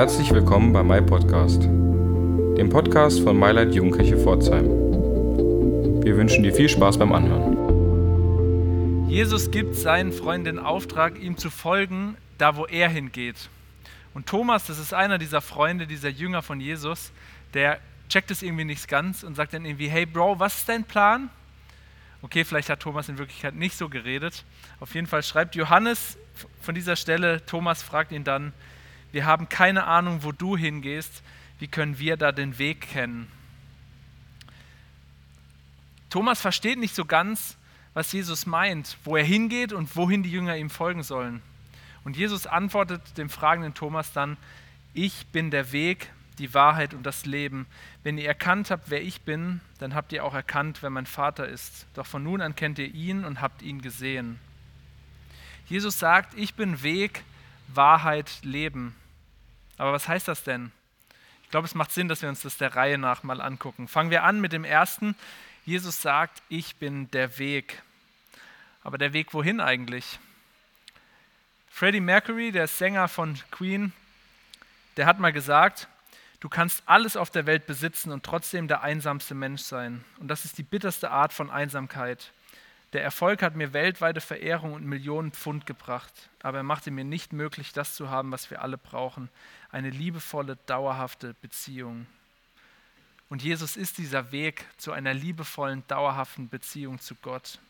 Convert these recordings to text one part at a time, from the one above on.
Herzlich willkommen bei My Podcast, dem Podcast von MyLight Jugendkirche Pforzheim. Wir wünschen dir viel Spaß beim Anhören. Jesus gibt seinen Freunden den Auftrag, ihm zu folgen, da wo er hingeht. Und Thomas, das ist einer dieser Freunde, dieser Jünger von Jesus, der checkt es irgendwie nicht ganz und sagt dann irgendwie, hey Bro, was ist dein Plan? Okay, vielleicht hat Thomas in Wirklichkeit nicht so geredet. Auf jeden Fall schreibt Johannes von dieser Stelle, Thomas fragt ihn dann, wir haben keine Ahnung, wo du hingehst, wie können wir da den Weg kennen? Thomas versteht nicht so ganz, was Jesus meint, wo er hingeht und wohin die Jünger ihm folgen sollen. Und Jesus antwortet dem fragenden Thomas dann, ich bin der Weg, die Wahrheit und das Leben. Wenn ihr erkannt habt, wer ich bin, dann habt ihr auch erkannt, wer mein Vater ist. Doch von nun an kennt ihr ihn und habt ihn gesehen. Jesus sagt, ich bin Weg, Wahrheit, Leben. Aber was heißt das denn? Ich glaube, es macht Sinn, dass wir uns das der Reihe nach mal angucken. Fangen wir an mit dem ersten. Jesus sagt, ich bin der Weg. Aber der Weg wohin eigentlich? Freddie Mercury, der Sänger von Queen, der hat mal gesagt, du kannst alles auf der Welt besitzen und trotzdem der einsamste Mensch sein. Und das ist die bitterste Art von Einsamkeit. Der Erfolg hat mir weltweite Verehrung und Millionen Pfund gebracht, aber er machte mir nicht möglich, das zu haben, was wir alle brauchen, eine liebevolle, dauerhafte Beziehung. Und Jesus ist dieser Weg zu einer liebevollen, dauerhaften Beziehung zu Gott.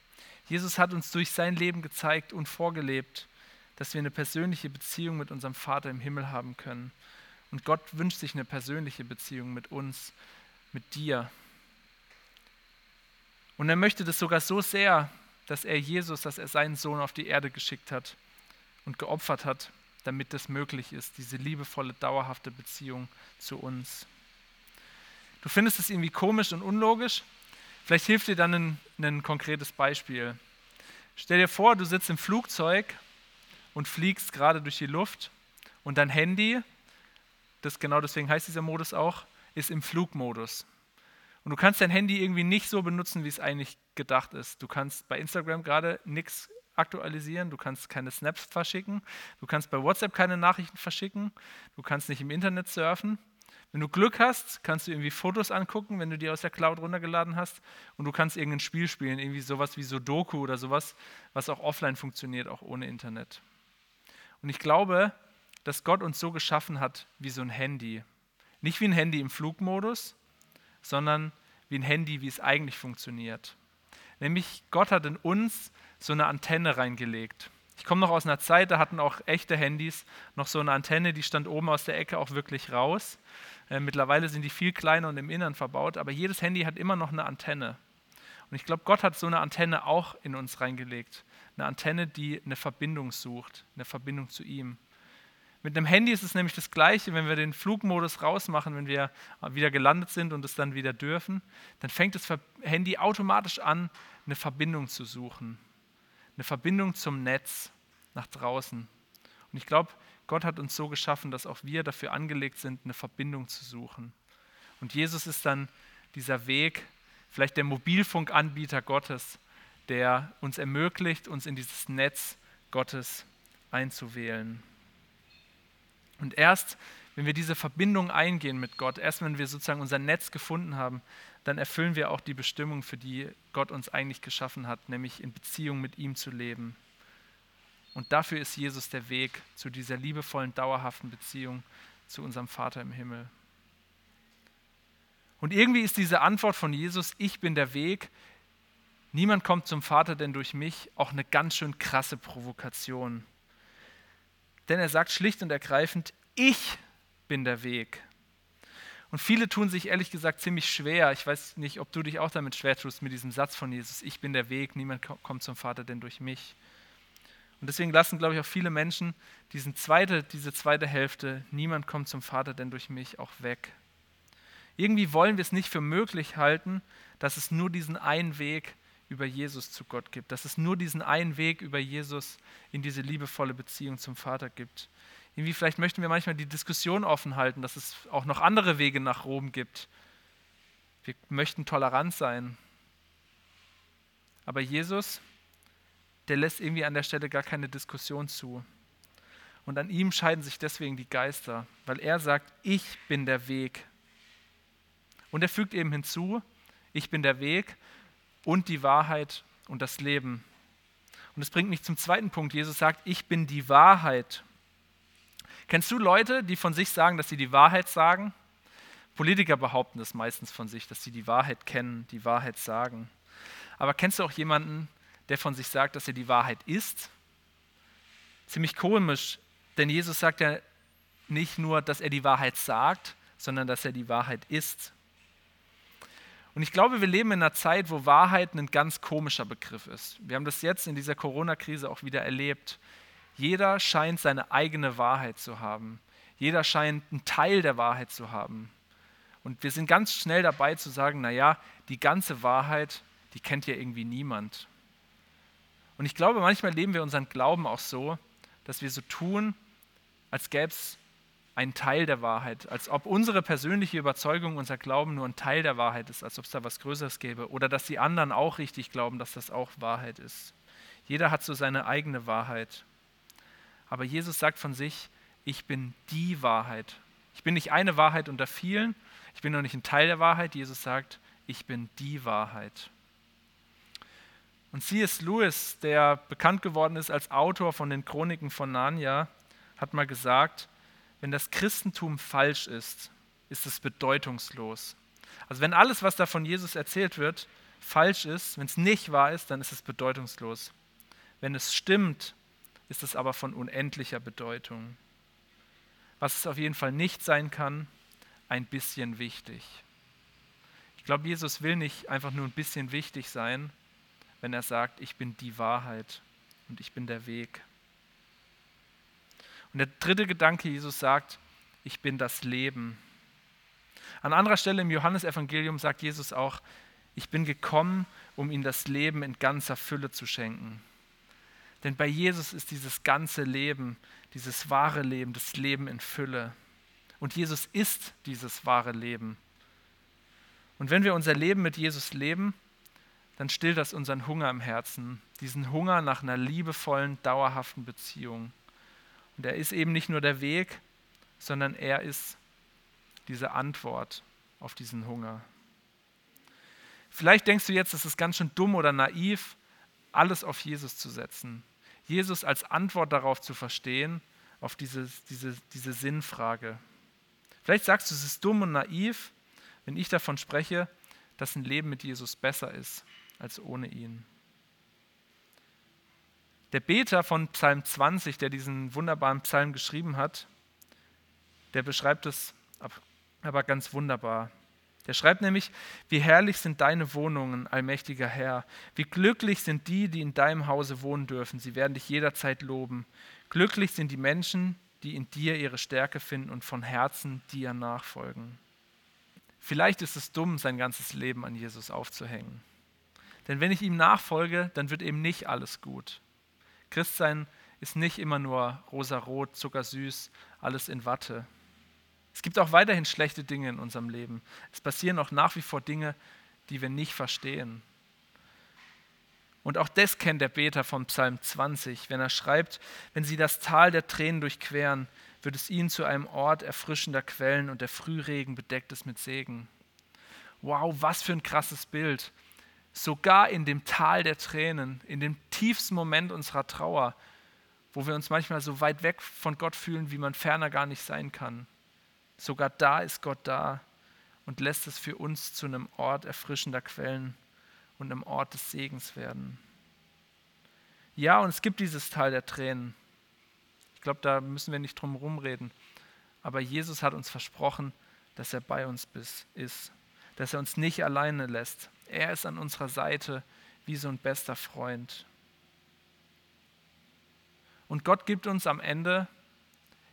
Jesus hat uns durch sein Leben gezeigt und vorgelebt, dass wir eine persönliche Beziehung mit unserem Vater im Himmel haben können. Und Gott wünscht sich eine persönliche Beziehung mit uns, mit dir. Und er möchte das sogar so sehr, dass er Jesus, dass er seinen Sohn auf die Erde geschickt hat und geopfert hat, damit das möglich ist, diese liebevolle, dauerhafte Beziehung zu uns. Du findest es irgendwie komisch und unlogisch? Vielleicht hilft dir dann ein, ein konkretes Beispiel. Stell dir vor, du sitzt im Flugzeug und fliegst gerade durch die Luft und dein Handy, das genau deswegen heißt dieser Modus auch, ist im Flugmodus. Und du kannst dein Handy irgendwie nicht so benutzen, wie es eigentlich gedacht ist. Du kannst bei Instagram gerade nichts aktualisieren, du kannst keine Snaps verschicken, du kannst bei WhatsApp keine Nachrichten verschicken, du kannst nicht im Internet surfen. Wenn du Glück hast, kannst du irgendwie Fotos angucken, wenn du die aus der Cloud runtergeladen hast und du kannst irgendein Spiel spielen, irgendwie sowas wie Sudoku oder sowas, was auch offline funktioniert, auch ohne Internet. Und ich glaube, dass Gott uns so geschaffen hat wie so ein Handy. Nicht wie ein Handy im Flugmodus, sondern wie ein Handy, wie es eigentlich funktioniert. Nämlich Gott hat in uns so eine Antenne reingelegt. Ich komme noch aus einer Zeit, da hatten auch echte Handys noch so eine Antenne, die stand oben aus der Ecke auch wirklich raus. Äh, mittlerweile sind die viel kleiner und im Innern verbaut, aber jedes Handy hat immer noch eine Antenne. Und ich glaube, Gott hat so eine Antenne auch in uns reingelegt. Eine Antenne, die eine Verbindung sucht, eine Verbindung zu ihm. Mit einem Handy ist es nämlich das Gleiche, wenn wir den Flugmodus rausmachen, wenn wir wieder gelandet sind und es dann wieder dürfen, dann fängt das Handy automatisch an, eine Verbindung zu suchen. Eine Verbindung zum Netz nach draußen. Und ich glaube, Gott hat uns so geschaffen, dass auch wir dafür angelegt sind, eine Verbindung zu suchen. Und Jesus ist dann dieser Weg, vielleicht der Mobilfunkanbieter Gottes, der uns ermöglicht, uns in dieses Netz Gottes einzuwählen. Und erst, wenn wir diese Verbindung eingehen mit Gott, erst wenn wir sozusagen unser Netz gefunden haben, dann erfüllen wir auch die Bestimmung, für die Gott uns eigentlich geschaffen hat, nämlich in Beziehung mit ihm zu leben. Und dafür ist Jesus der Weg zu dieser liebevollen, dauerhaften Beziehung zu unserem Vater im Himmel. Und irgendwie ist diese Antwort von Jesus, ich bin der Weg, niemand kommt zum Vater denn durch mich, auch eine ganz schön krasse Provokation. Denn er sagt schlicht und ergreifend, ich bin der Weg. Und viele tun sich ehrlich gesagt ziemlich schwer. Ich weiß nicht, ob du dich auch damit schwer tust, mit diesem Satz von Jesus, ich bin der Weg, niemand kommt zum Vater denn durch mich. Und deswegen lassen, glaube ich, auch viele Menschen diesen zweite, diese zweite Hälfte, niemand kommt zum Vater denn durch mich, auch weg. Irgendwie wollen wir es nicht für möglich halten, dass es nur diesen einen Weg über Jesus zu Gott gibt, dass es nur diesen einen Weg über Jesus in diese liebevolle Beziehung zum Vater gibt. Irgendwie vielleicht möchten wir manchmal die Diskussion offen halten, dass es auch noch andere Wege nach Rom gibt. Wir möchten tolerant sein. Aber Jesus, der lässt irgendwie an der Stelle gar keine Diskussion zu. Und an ihm scheiden sich deswegen die Geister, weil er sagt, ich bin der Weg. Und er fügt eben hinzu, ich bin der Weg und die Wahrheit und das Leben. Und es bringt mich zum zweiten Punkt. Jesus sagt, ich bin die Wahrheit. Kennst du Leute, die von sich sagen, dass sie die Wahrheit sagen? Politiker behaupten das meistens von sich, dass sie die Wahrheit kennen, die Wahrheit sagen. Aber kennst du auch jemanden, der von sich sagt, dass er die Wahrheit ist? Ziemlich komisch, denn Jesus sagt ja nicht nur, dass er die Wahrheit sagt, sondern dass er die Wahrheit ist. Und ich glaube, wir leben in einer Zeit, wo Wahrheit ein ganz komischer Begriff ist. Wir haben das jetzt in dieser Corona-Krise auch wieder erlebt. Jeder scheint seine eigene Wahrheit zu haben. Jeder scheint einen Teil der Wahrheit zu haben. Und wir sind ganz schnell dabei zu sagen, naja, die ganze Wahrheit, die kennt ja irgendwie niemand. Und ich glaube, manchmal leben wir unseren Glauben auch so, dass wir so tun, als gäbe es einen Teil der Wahrheit, als ob unsere persönliche Überzeugung, unser Glauben nur ein Teil der Wahrheit ist, als ob es da was Größeres gäbe oder dass die anderen auch richtig glauben, dass das auch Wahrheit ist. Jeder hat so seine eigene Wahrheit. Aber Jesus sagt von sich, ich bin die Wahrheit. Ich bin nicht eine Wahrheit unter vielen, ich bin noch nicht ein Teil der Wahrheit. Jesus sagt, ich bin die Wahrheit. Und C.S. Lewis, der bekannt geworden ist als Autor von den Chroniken von Narnia, hat mal gesagt, wenn das Christentum falsch ist, ist es bedeutungslos. Also wenn alles, was da von Jesus erzählt wird, falsch ist, wenn es nicht wahr ist, dann ist es bedeutungslos. Wenn es stimmt, ist es aber von unendlicher Bedeutung. Was es auf jeden Fall nicht sein kann, ein bisschen wichtig. Ich glaube, Jesus will nicht einfach nur ein bisschen wichtig sein, wenn er sagt, ich bin die Wahrheit und ich bin der Weg. Und der dritte Gedanke, Jesus sagt, ich bin das Leben. An anderer Stelle im Johannesevangelium sagt Jesus auch, ich bin gekommen, um ihnen das Leben in ganzer Fülle zu schenken. Denn bei Jesus ist dieses ganze Leben, dieses wahre Leben, das Leben in Fülle. Und Jesus ist dieses wahre Leben. Und wenn wir unser Leben mit Jesus leben, dann stillt das unseren Hunger im Herzen, diesen Hunger nach einer liebevollen, dauerhaften Beziehung. Und er ist eben nicht nur der Weg, sondern er ist diese Antwort auf diesen Hunger. Vielleicht denkst du jetzt, es ist ganz schön dumm oder naiv, alles auf Jesus zu setzen. Jesus als Antwort darauf zu verstehen, auf diese, diese, diese Sinnfrage. Vielleicht sagst du, es ist dumm und naiv, wenn ich davon spreche, dass ein Leben mit Jesus besser ist als ohne ihn. Der Beter von Psalm 20, der diesen wunderbaren Psalm geschrieben hat, der beschreibt es aber ganz wunderbar. Der schreibt nämlich, wie herrlich sind deine Wohnungen, allmächtiger Herr. Wie glücklich sind die, die in deinem Hause wohnen dürfen. Sie werden dich jederzeit loben. Glücklich sind die Menschen, die in dir ihre Stärke finden und von Herzen dir nachfolgen. Vielleicht ist es dumm, sein ganzes Leben an Jesus aufzuhängen. Denn wenn ich ihm nachfolge, dann wird eben nicht alles gut. Christsein ist nicht immer nur rosarot, zuckersüß, alles in Watte. Es gibt auch weiterhin schlechte Dinge in unserem Leben. Es passieren auch nach wie vor Dinge, die wir nicht verstehen. Und auch das kennt der Beter von Psalm 20, wenn er schreibt, wenn sie das Tal der Tränen durchqueren, wird es ihnen zu einem Ort erfrischender Quellen und der Frühregen bedeckt es mit Segen. Wow, was für ein krasses Bild sogar in dem Tal der Tränen, in dem tiefsten Moment unserer Trauer, wo wir uns manchmal so weit weg von Gott fühlen, wie man ferner gar nicht sein kann. Sogar da ist Gott da und lässt es für uns zu einem Ort erfrischender Quellen und einem Ort des Segens werden. Ja, und es gibt dieses Tal der Tränen. Ich glaube, da müssen wir nicht drum herum reden. Aber Jesus hat uns versprochen, dass er bei uns ist, dass er uns nicht alleine lässt, er ist an unserer Seite wie so ein bester Freund. Und Gott gibt uns am Ende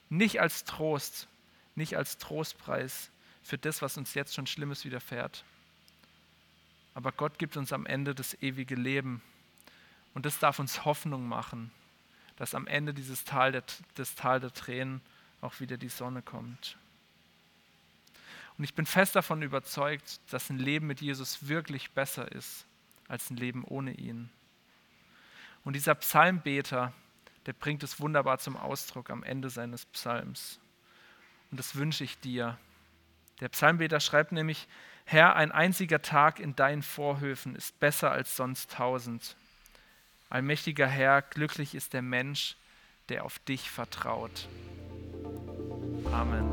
nicht als Trost, nicht als Trostpreis für das, was uns jetzt schon Schlimmes widerfährt. Aber Gott gibt uns am Ende das ewige Leben. Und das darf uns Hoffnung machen, dass am Ende dieses Tal der, des Tal der Tränen auch wieder die Sonne kommt. Und ich bin fest davon überzeugt, dass ein Leben mit Jesus wirklich besser ist als ein Leben ohne ihn. Und dieser Psalmbeter, der bringt es wunderbar zum Ausdruck am Ende seines Psalms. Und das wünsche ich dir. Der Psalmbeter schreibt nämlich, Herr, ein einziger Tag in deinen Vorhöfen ist besser als sonst tausend. Allmächtiger Herr, glücklich ist der Mensch, der auf dich vertraut. Amen.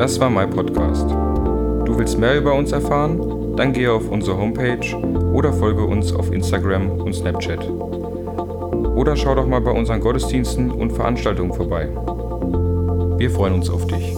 Das war mein Podcast. Du willst mehr über uns erfahren? Dann gehe auf unsere Homepage oder folge uns auf Instagram und Snapchat. Oder schau doch mal bei unseren Gottesdiensten und Veranstaltungen vorbei. Wir freuen uns auf dich.